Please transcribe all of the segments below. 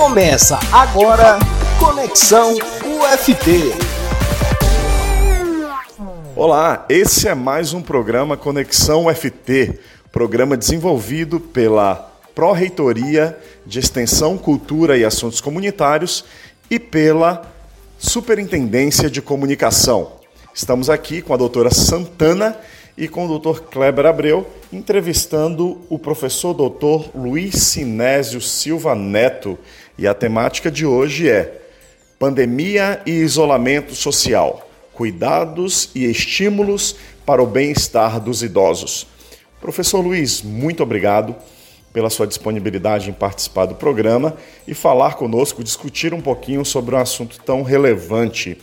Começa agora Conexão UFT. Olá, esse é mais um programa Conexão UFT, programa desenvolvido pela Pró-Reitoria de Extensão, Cultura e Assuntos Comunitários e pela Superintendência de Comunicação. Estamos aqui com a doutora Santana e com o doutor Kleber Abreu, entrevistando o professor doutor Luiz Sinésio Silva Neto. E a temática de hoje é Pandemia e Isolamento Social. Cuidados e estímulos para o bem-estar dos idosos. Professor Luiz, muito obrigado pela sua disponibilidade em participar do programa e falar conosco, discutir um pouquinho sobre um assunto tão relevante.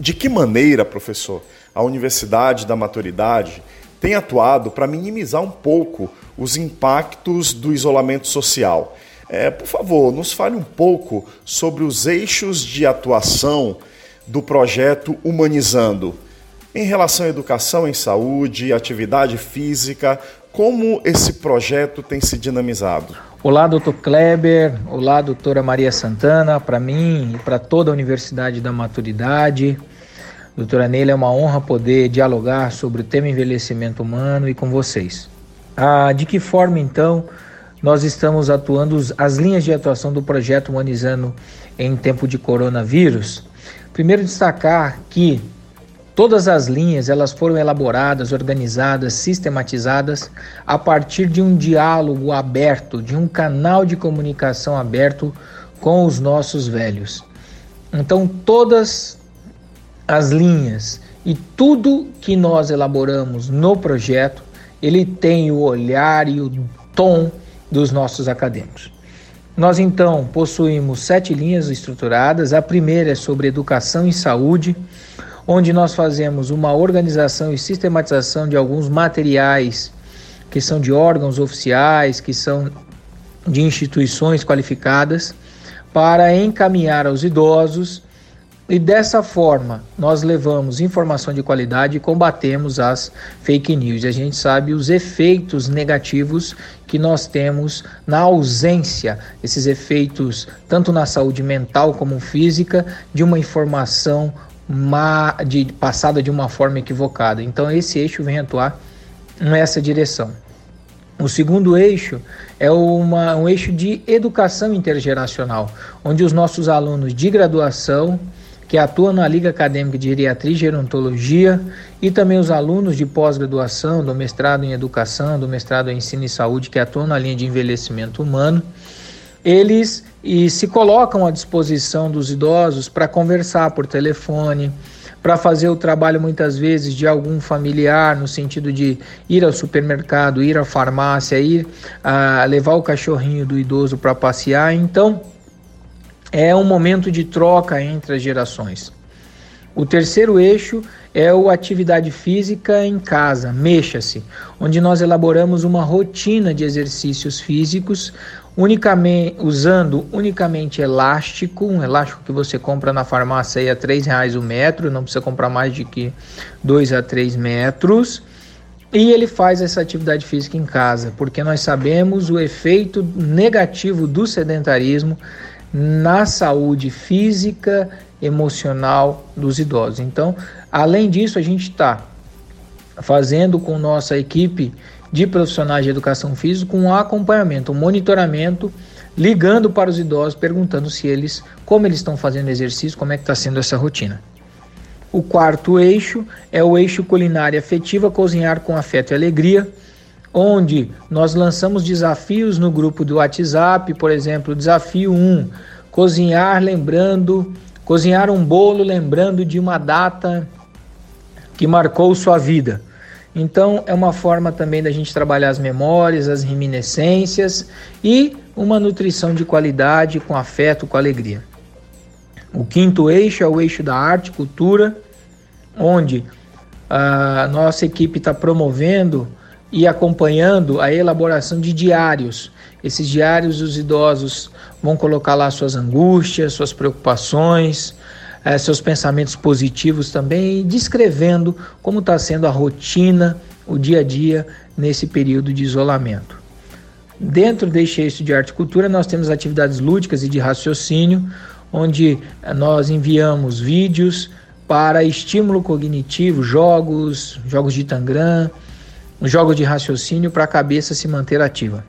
De que maneira, professor, a Universidade da Maturidade tem atuado para minimizar um pouco os impactos do isolamento social? É, por favor, nos fale um pouco sobre os eixos de atuação do projeto Humanizando. Em relação à educação em saúde, atividade física, como esse projeto tem se dinamizado? Olá, doutor Kleber. Olá, doutora Maria Santana. Para mim e para toda a Universidade da Maturidade, doutora Neila, é uma honra poder dialogar sobre o tema envelhecimento humano e com vocês. Ah, de que forma, então, nós estamos atuando as linhas de atuação do projeto Humanizando em tempo de coronavírus? Primeiro destacar que todas as linhas elas foram elaboradas, organizadas, sistematizadas a partir de um diálogo aberto, de um canal de comunicação aberto com os nossos velhos. Então todas as linhas e tudo que nós elaboramos no projeto, ele tem o olhar e o tom dos nossos acadêmicos. Nós então possuímos sete linhas estruturadas. A primeira é sobre educação e saúde, onde nós fazemos uma organização e sistematização de alguns materiais que são de órgãos oficiais, que são de instituições qualificadas, para encaminhar aos idosos e dessa forma, nós levamos informação de qualidade e combatemos as fake news. E a gente sabe os efeitos negativos que nós temos na ausência, esses efeitos tanto na saúde mental como física, de uma informação de, passada de uma forma equivocada. Então, esse eixo vem atuar nessa direção. O segundo eixo é uma, um eixo de educação intergeracional, onde os nossos alunos de graduação que atua na Liga Acadêmica de Geriatria e Gerontologia, e também os alunos de pós-graduação, do mestrado em Educação, do mestrado em Ensino e Saúde, que atuam na linha de envelhecimento humano, eles e se colocam à disposição dos idosos para conversar por telefone, para fazer o trabalho muitas vezes de algum familiar, no sentido de ir ao supermercado, ir à farmácia, ir a ah, levar o cachorrinho do idoso para passear. Então, é um momento de troca entre as gerações. O terceiro eixo é o atividade física em casa, mexa-se, onde nós elaboramos uma rotina de exercícios físicos, unicamente usando unicamente elástico, um elástico que você compra na farmácia aí a três reais o metro, não precisa comprar mais de que dois a três metros. E ele faz essa atividade física em casa, porque nós sabemos o efeito negativo do sedentarismo na saúde física, emocional dos idosos. Então, além disso, a gente está fazendo com nossa equipe de profissionais de educação física um acompanhamento, um monitoramento, ligando para os idosos, perguntando se eles, como eles estão fazendo exercício, como é que está sendo essa rotina. O quarto eixo é o eixo culinária afetiva, cozinhar com afeto e alegria, onde nós lançamos desafios no grupo do WhatsApp, por exemplo, desafio 1, cozinhar lembrando, cozinhar um bolo lembrando de uma data que marcou sua vida. Então, é uma forma também da gente trabalhar as memórias, as reminiscências e uma nutrição de qualidade com afeto, com alegria. O quinto eixo é o eixo da arte, cultura, onde a nossa equipe está promovendo e acompanhando a elaboração de diários. Esses diários os idosos vão colocar lá suas angústias, suas preocupações, eh, seus pensamentos positivos também, descrevendo como está sendo a rotina, o dia a dia nesse período de isolamento. Dentro deste eixo de arte e cultura, nós temos atividades lúdicas e de raciocínio, onde eh, nós enviamos vídeos para estímulo cognitivo, jogos, jogos de Tangram, jogos de raciocínio para a cabeça se manter ativa.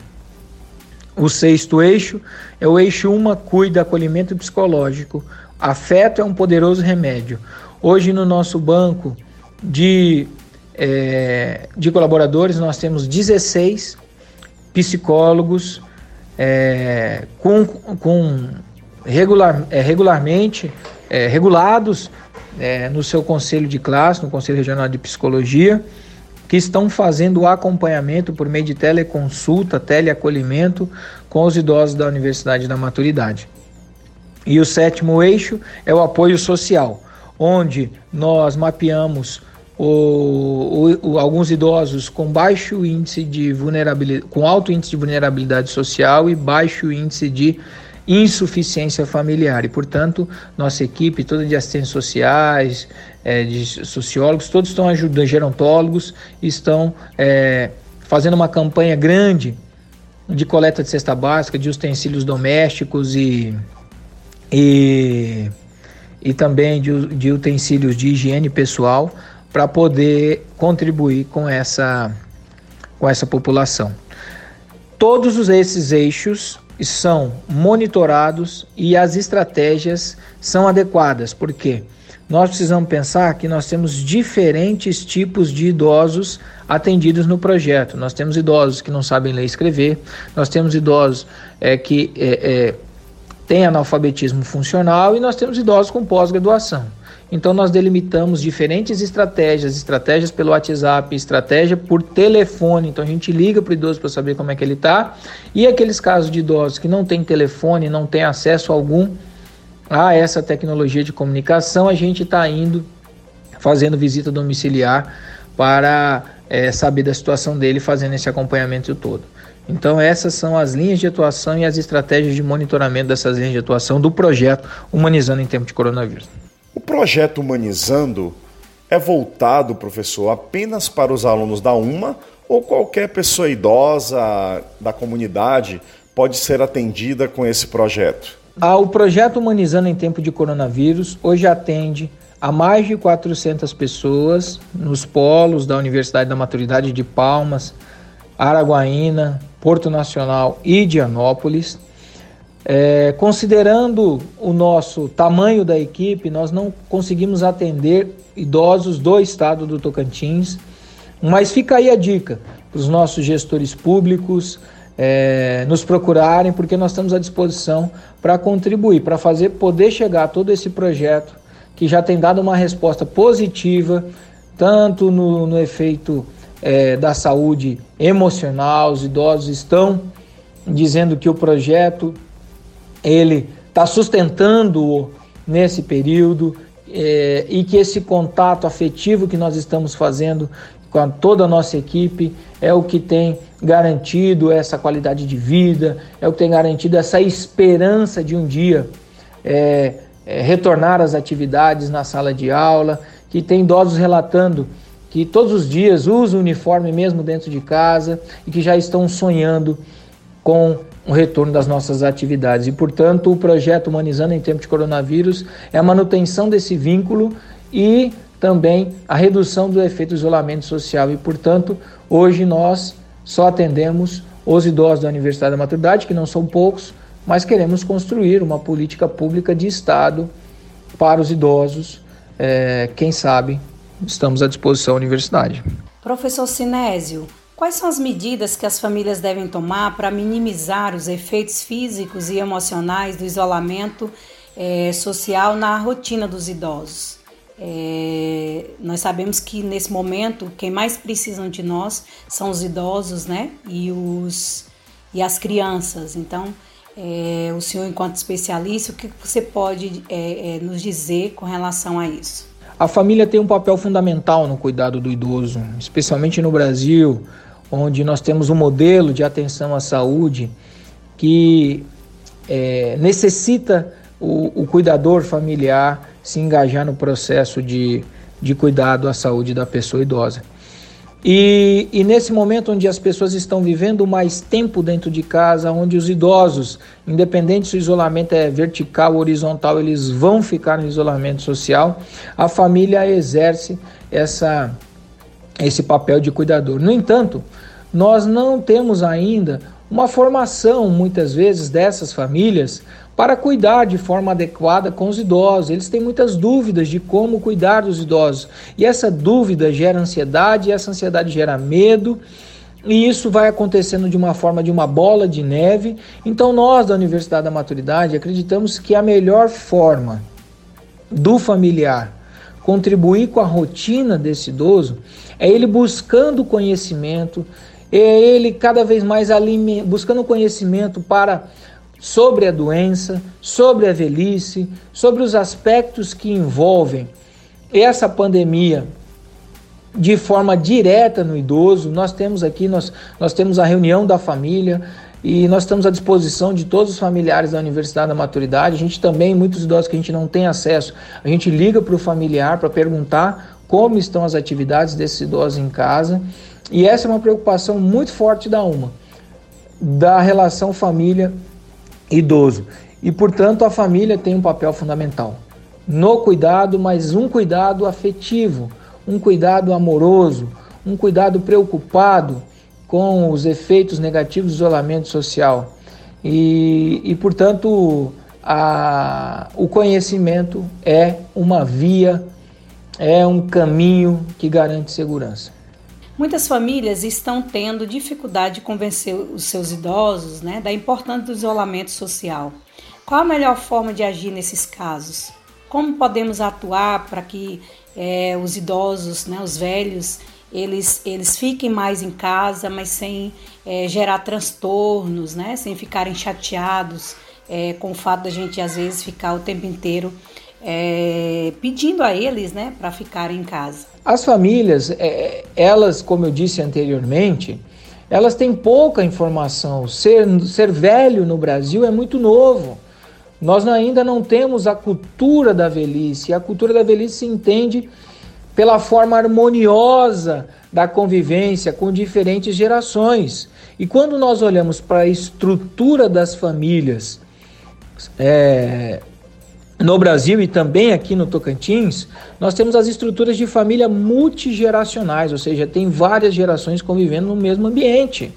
O sexto eixo é o eixo uma cuida acolhimento psicológico. Afeto é um poderoso remédio. Hoje no nosso banco de, é, de colaboradores nós temos 16 psicólogos é, com, com regular, é, regularmente é, regulados é, no seu conselho de classe, no Conselho Regional de Psicologia, que estão fazendo o acompanhamento por meio de teleconsulta, teleacolhimento com os idosos da Universidade da Maturidade. E o sétimo eixo é o apoio social, onde nós mapeamos o, o, o, alguns idosos com baixo índice de vulnerabilidade, com alto índice de vulnerabilidade social e baixo índice de insuficiência familiar. E, portanto, nossa equipe toda de assistentes sociais, é, de sociólogos, todos estão ajudando, gerontólogos, estão é, fazendo uma campanha grande de coleta de cesta básica, de utensílios domésticos e, e, e também de, de utensílios de higiene pessoal para poder contribuir com essa, com essa população. Todos esses eixos são monitorados e as estratégias são adequadas, porque nós precisamos pensar que nós temos diferentes tipos de idosos atendidos no projeto. Nós temos idosos que não sabem ler e escrever, nós temos idosos é, que é, é, têm analfabetismo funcional e nós temos idosos com pós-graduação. Então nós delimitamos diferentes estratégias, estratégias pelo WhatsApp, estratégia por telefone. Então a gente liga para o idoso para saber como é que ele está. E aqueles casos de idosos que não têm telefone, não têm acesso algum a essa tecnologia de comunicação, a gente está indo fazendo visita domiciliar para é, saber da situação dele, fazendo esse acompanhamento todo. Então essas são as linhas de atuação e as estratégias de monitoramento dessas linhas de atuação do projeto Humanizando em Tempo de Coronavírus. O projeto Humanizando é voltado, professor, apenas para os alunos da UMA ou qualquer pessoa idosa da comunidade pode ser atendida com esse projeto? Ah, o projeto Humanizando em Tempo de Coronavírus hoje atende a mais de 400 pessoas nos polos da Universidade da Maturidade de Palmas, Araguaína, Porto Nacional e Dianópolis. É, considerando o nosso tamanho da equipe, nós não conseguimos atender idosos do estado do Tocantins, mas fica aí a dica para os nossos gestores públicos é, nos procurarem, porque nós estamos à disposição para contribuir, para fazer poder chegar todo esse projeto que já tem dado uma resposta positiva, tanto no, no efeito é, da saúde emocional, os idosos estão dizendo que o projeto ele está sustentando nesse período é, e que esse contato afetivo que nós estamos fazendo com toda a nossa equipe é o que tem garantido essa qualidade de vida, é o que tem garantido essa esperança de um dia é, é, retornar às atividades na sala de aula, que tem idosos relatando que todos os dias usam o uniforme mesmo dentro de casa e que já estão sonhando com o retorno das nossas atividades. E, portanto, o projeto Humanizando em Tempo de Coronavírus é a manutenção desse vínculo e também a redução do efeito isolamento social. E, portanto, hoje nós só atendemos os idosos da Universidade da Maturidade, que não são poucos, mas queremos construir uma política pública de Estado para os idosos. É, quem sabe estamos à disposição da universidade. Professor Sinésio, Quais são as medidas que as famílias devem tomar para minimizar os efeitos físicos e emocionais do isolamento é, social na rotina dos idosos? É, nós sabemos que nesse momento quem mais precisam de nós são os idosos, né? E, os, e as crianças. Então, é, o senhor, enquanto especialista, o que você pode nos dizer com relação a isso? A família tem um papel fundamental no cuidado do idoso, especialmente no Brasil onde nós temos um modelo de atenção à saúde que é, necessita o, o, cuidador familiar se engajar no processo de, de cuidado à saúde da pessoa idosa. E, e, nesse momento onde as pessoas estão vivendo mais tempo dentro de casa, onde os idosos, independente se o isolamento é vertical ou horizontal, eles vão ficar no isolamento social, a família exerce essa, esse papel de cuidador. No entanto, nós não temos ainda uma formação, muitas vezes, dessas famílias para cuidar de forma adequada com os idosos. Eles têm muitas dúvidas de como cuidar dos idosos. E essa dúvida gera ansiedade, e essa ansiedade gera medo. E isso vai acontecendo de uma forma de uma bola de neve. Então, nós da Universidade da Maturidade acreditamos que a melhor forma do familiar contribuir com a rotina desse idoso é ele buscando conhecimento, é ele cada vez mais buscando conhecimento para sobre a doença, sobre a velhice, sobre os aspectos que envolvem essa pandemia de forma direta no idoso. Nós temos aqui, nós, nós temos a reunião da família e nós estamos à disposição de todos os familiares da Universidade da Maturidade. A gente também, muitos idosos que a gente não tem acesso, a gente liga para o familiar para perguntar como estão as atividades desses idosos em casa. E essa é uma preocupação muito forte da UMA, da relação família idoso. E, portanto, a família tem um papel fundamental no cuidado, mas um cuidado afetivo, um cuidado amoroso, um cuidado preocupado com os efeitos negativos do isolamento social. E, e portanto, a, o conhecimento é uma via, é um caminho que garante segurança. Muitas famílias estão tendo dificuldade de convencer os seus idosos né, da importância do isolamento social. Qual a melhor forma de agir nesses casos? Como podemos atuar para que é, os idosos, né, os velhos, eles, eles fiquem mais em casa, mas sem é, gerar transtornos, né, sem ficarem chateados é, com o fato da gente às vezes ficar o tempo inteiro é, pedindo a eles né, para ficarem em casa. As famílias, é, elas, como eu disse anteriormente, elas têm pouca informação. Ser, ser velho no Brasil é muito novo. Nós ainda não temos a cultura da velhice. A cultura da velhice se entende pela forma harmoniosa da convivência com diferentes gerações. E quando nós olhamos para a estrutura das famílias, é, no Brasil e também aqui no Tocantins, nós temos as estruturas de família multigeracionais, ou seja, tem várias gerações convivendo no mesmo ambiente.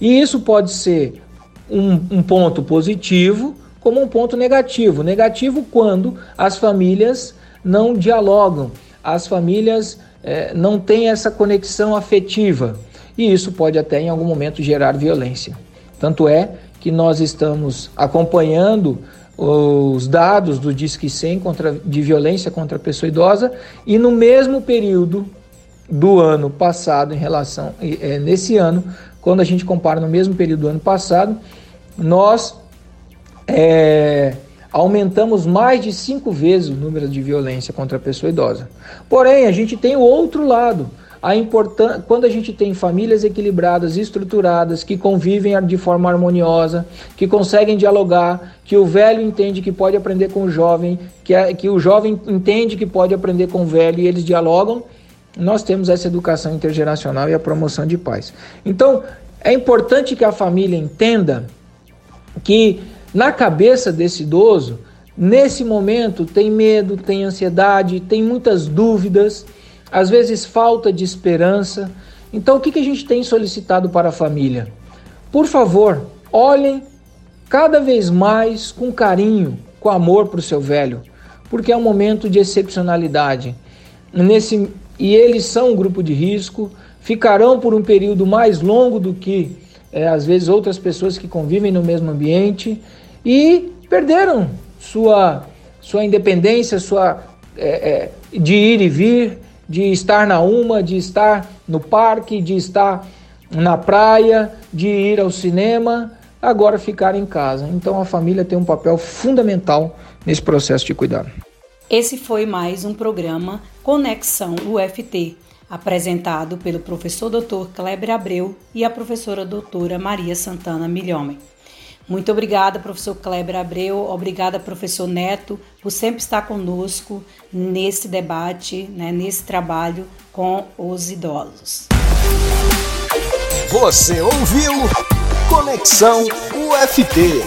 E isso pode ser um, um ponto positivo, como um ponto negativo. Negativo quando as famílias não dialogam, as famílias é, não têm essa conexão afetiva. E isso pode até em algum momento gerar violência. Tanto é que nós estamos acompanhando os dados do Disque 100 contra, de violência contra a pessoa idosa e no mesmo período do ano passado, em relação é, nesse ano, quando a gente compara no mesmo período do ano passado, nós é, aumentamos mais de cinco vezes o número de violência contra a pessoa idosa. Porém, a gente tem o outro lado a importância quando a gente tem famílias equilibradas, estruturadas, que convivem de forma harmoniosa, que conseguem dialogar, que o velho entende que pode aprender com o jovem, que, é, que o jovem entende que pode aprender com o velho e eles dialogam, nós temos essa educação intergeracional e a promoção de paz. Então, é importante que a família entenda que na cabeça desse idoso, nesse momento, tem medo, tem ansiedade, tem muitas dúvidas às vezes falta de esperança. Então, o que, que a gente tem solicitado para a família? Por favor, olhem cada vez mais com carinho, com amor para o seu velho, porque é um momento de excepcionalidade. Nesse, e eles são um grupo de risco, ficarão por um período mais longo do que é, às vezes outras pessoas que convivem no mesmo ambiente e perderam sua, sua independência, sua é, é, de ir e vir, de estar na UMA, de estar no parque, de estar na praia, de ir ao cinema, agora ficar em casa. Então a família tem um papel fundamental nesse processo de cuidado. Esse foi mais um programa Conexão UFT, apresentado pelo professor Dr. Kleber Abreu e a professora doutora Maria Santana Milhomem. Muito obrigada, professor Kleber Abreu, obrigada, professor Neto, por sempre estar conosco nesse debate, né, nesse trabalho com os idosos. Você ouviu Conexão UFT.